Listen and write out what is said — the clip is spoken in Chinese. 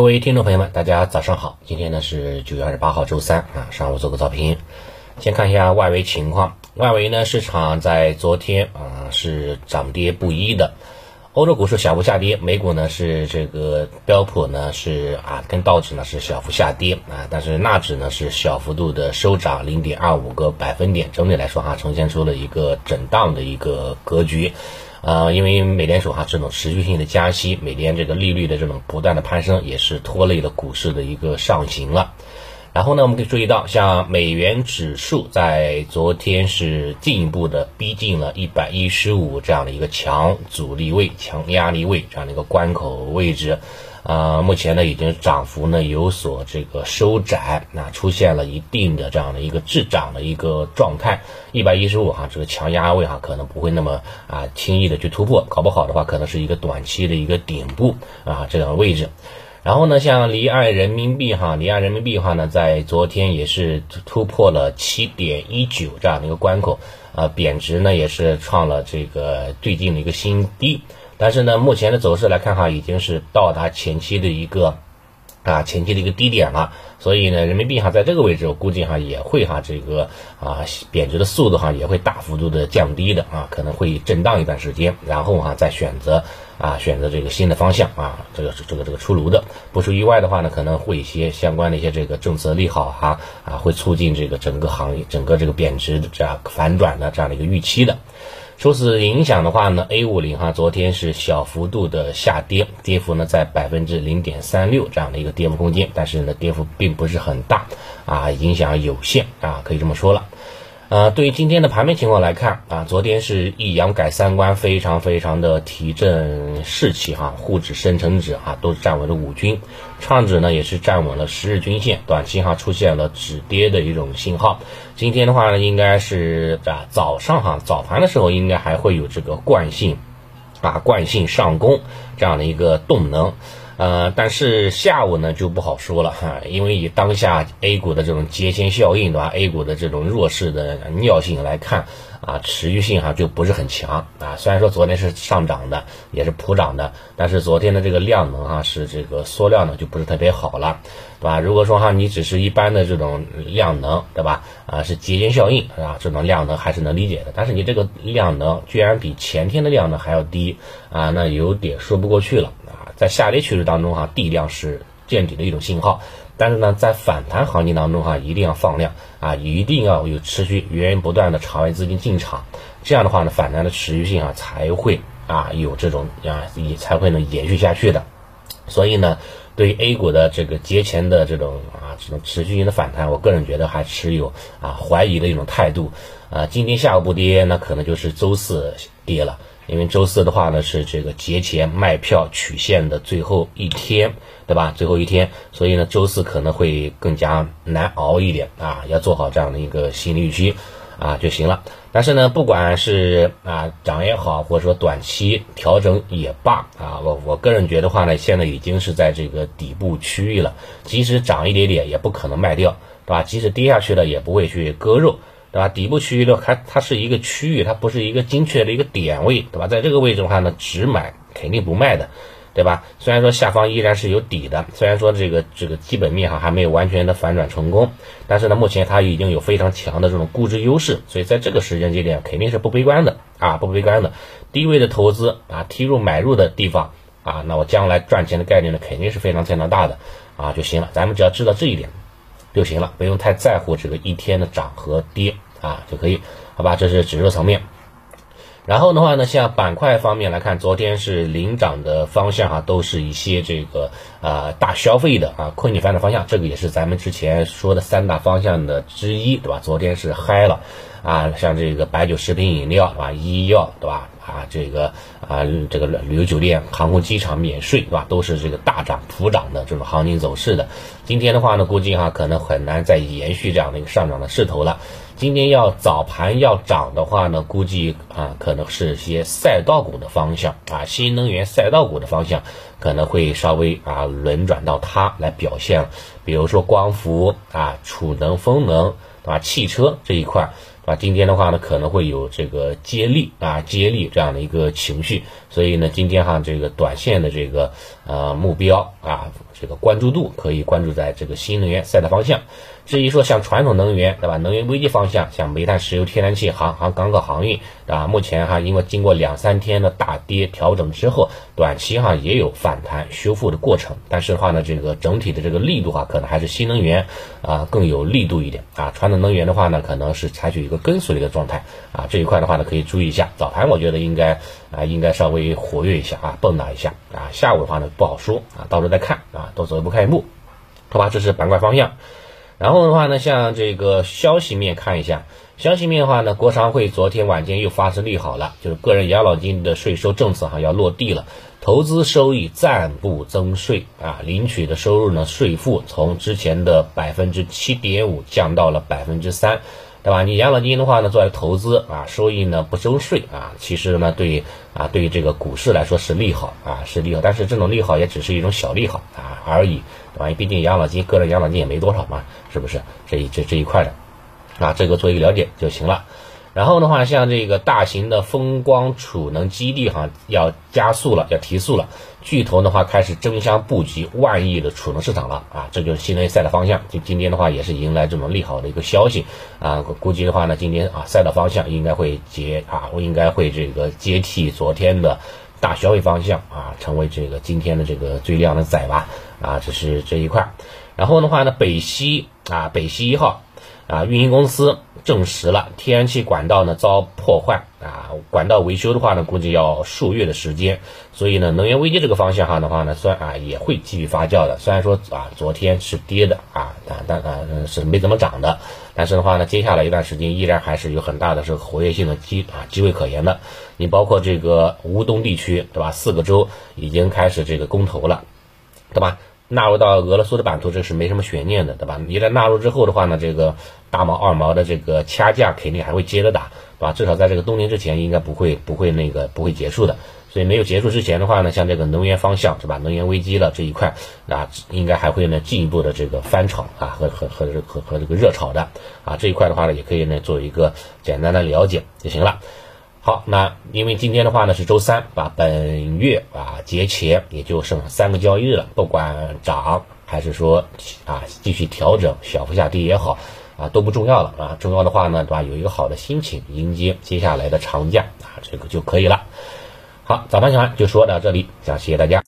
各位听众朋友们，大家早上好。今天呢是九月二十八号，周三啊，上午做个早评。先看一下外围情况，外围呢市场在昨天啊是涨跌不一的。欧洲股市小幅下跌，美股呢是这个标普呢是啊跟道指呢是小幅下跌啊，但是纳指呢是小幅度的收涨零点二五个百分点，整体来说哈呈现出了一个震荡的一个格局。啊，因为美联储哈这种持续性的加息，美联这个利率的这种不断的攀升，也是拖累了股市的一个上行了。然后呢，我们可以注意到，像美元指数在昨天是进一步的逼近了一百一十五这样的一个强阻力位、强压力位这样的一个关口位置。啊，目前呢已经涨幅呢有所这个收窄，那出现了一定的这样的一个滞涨的一个状态，一百一十五哈这个强压位哈可能不会那么啊轻易的去突破，搞不好的话可能是一个短期的一个顶部啊这样的位置。然后呢，像离岸人民币哈，离岸人民币的话呢，在昨天也是突破了七点一九这样的一个关口，啊贬值呢也是创了这个最近的一个新低。但是呢，目前的走势来看哈，已经是到达前期的一个啊前期的一个低点了，所以呢，人民币哈在这个位置，我估计哈也会哈这个啊贬值的速度哈也会大幅度的降低的啊，可能会震荡一段时间，然后哈再选择啊选择这个新的方向啊，这个这个这个出炉的，不出意外的话呢，可能会一些相关的一些这个政策利好哈啊会促进这个整个行业整个这个贬值的这样反转的这样的一个预期的。除此影响的话呢，A 五零哈昨天是小幅度的下跌，跌幅呢在百分之零点三六这样的一个跌幅空间，但是呢跌幅并不是很大啊，影响有限啊，可以这么说了。呃，对于今天的盘面情况来看啊，昨天是一阳改三观，非常非常的提振士气哈，沪指、深成指啊都是站稳了五均，创指呢也是站稳了十日均线，短期哈出现了止跌的一种信号。今天的话呢，应该是啊早上哈早盘的时候应该还会有这个惯性啊惯性上攻这样的一个动能。呃，但是下午呢就不好说了哈，因为以当下 A 股的这种节前效应，对吧？A 股的这种弱势的尿性来看，啊，持续性哈就不是很强啊。虽然说昨天是上涨的，也是普涨的，但是昨天的这个量能啊是这个缩量呢就不是特别好了，对吧？如果说哈你只是一般的这种量能，对吧？啊，是节前效应啊，这种量能还是能理解的。但是你这个量能居然比前天的量能还要低啊，那有点说不过去了。在下跌趋势当中哈，地量是见底的一种信号，但是呢，在反弹行情当中哈，一定要放量啊，一定要有持续源源不断的场外资金进场，这样的话呢，反弹的持续性啊才会啊有这种啊也才会能延续下去的。所以呢，对于 A 股的这个节前的这种啊这种持续性的反弹，我个人觉得还持有啊怀疑的一种态度啊。今天下午不跌，那可能就是周四跌了。因为周四的话呢是这个节前卖票曲线的最后一天，对吧？最后一天，所以呢周四可能会更加难熬一点啊，要做好这样的一个心理预期啊就行了。但是呢，不管是啊涨也好，或者说短期调整也罢啊，我我个人觉得话呢，现在已经是在这个底部区域了，即使涨一点点也不可能卖掉，对吧？即使跌下去了也不会去割肉。对吧？底部区域的话它它是一个区域，它不是一个精确的一个点位，对吧？在这个位置的话呢，只买肯定不卖的，对吧？虽然说下方依然是有底的，虽然说这个这个基本面哈还没有完全的反转成功，但是呢，目前它已经有非常强的这种估值优势，所以在这个时间节点肯定是不悲观的啊，不悲观的。低位的投资啊，踢入买入的地方啊，那我将来赚钱的概率呢，肯定是非常非常大的啊就行了。咱们只要知道这一点。就行了，不用太在乎这个一天的涨和跌啊，就可以，好吧？这是指数层面。然后的话呢，像板块方面来看，昨天是领涨的方向啊，都是一些这个啊大消费的啊，困境反转方向，这个也是咱们之前说的三大方向的之一，对吧？昨天是嗨了啊，像这个白酒、食品饮料，对吧？医药，对吧？啊，这个啊，这个旅游酒店、航空机场免税，对吧？都是这个大涨普涨的这种行情走势的。今天的话呢，估计哈可能很难再延续这样的一个上涨的势头了。今天要早盘要涨的话呢，估计啊可能是一些赛道股的方向啊，新能源赛道股的方向可能会稍微啊轮转到它来表现，比如说光伏啊、储能、风能，啊？汽车这一块。啊，今天的话呢，可能会有这个接力啊，接力这样的一个情绪，所以呢，今天哈这个短线的这个呃目标啊，这个关注度可以关注在这个新能源赛道方向。至于说像传统能源，对吧？能源危机方向，像煤炭、石油、天然气、航航港口航运，啊，目前哈，因为经过两三天的大跌调整之后，短期哈也有反弹修复的过程。但是的话呢，这个整体的这个力度哈，可能还是新能源啊更有力度一点啊。传统能源的话呢，可能是采取一个跟随的一个状态啊。这一块的话呢，可以注意一下。早盘我觉得应该啊，应该稍微活跃一下啊，蹦跶一下啊。下午的话呢，不好说啊，到时候再看啊，都走一步看一步，好吧？这是板块方向。然后的话呢，像这个消息面看一下，消息面的话呢，国常会昨天晚间又发生利好了，就是个人养老金的税收政策哈要落地了，投资收益暂不增税啊，领取的收入呢税负从之前的百分之七点五降到了百分之三。对吧？你养老金的话呢，作为投资啊，收益呢不征税啊，其实呢对啊对于这个股市来说是利好啊是利好，但是这种利好也只是一种小利好啊而已，对吧？毕竟养老金个人养老金也没多少嘛，是不是？这一这这一块的啊，这个做一个了解就行了。然后的话，像这个大型的风光储能基地哈，要加速了，要提速了。巨头的话开始争相布局万亿的储能市场了啊，这就是新能源赛道方向。就今天的话，也是迎来这种利好的一个消息啊。估计的话呢，今天啊赛道方向应该会接啊，我应该会这个接替昨天的大消费方向啊，成为这个今天的这个最靓的仔吧啊，这是这一块。然后的话呢，北溪啊，北溪一号。啊，运营公司证实了天然气管道呢遭破坏啊，管道维修的话呢，估计要数月的时间。所以呢，能源危机这个方向哈的话呢，虽然啊也会继续发酵的。虽然说啊昨天是跌的啊，但但啊是没怎么涨的，但是的话呢，接下来一段时间依然还是有很大的这个活跃性的机啊机会可言的。你包括这个乌东地区对吧？四个州已经开始这个公投了，对吧？纳入到俄罗斯的版图，这是没什么悬念的，对吧？一旦纳入之后的话呢，这个大毛二毛的这个掐架肯定还会接着打，对吧？至少在这个冬天之前，应该不会不会那个不会结束的。所以没有结束之前的话呢，像这个能源方向，是吧？能源危机了这一块，啊，应该还会呢进一步的这个翻炒啊，和和和和和这个热炒的啊，这一块的话呢，也可以呢做一个简单的了解就行了。好，那因为今天的话呢是周三，把，本月啊节前也就剩三个交易日了，不管涨还是说啊继续调整，小幅下跌也好，啊都不重要了啊，重要的话呢，对吧？有一个好的心情迎接接下来的长假啊，这个就可以了。好，早盘讲完就说到这里，想谢谢大家。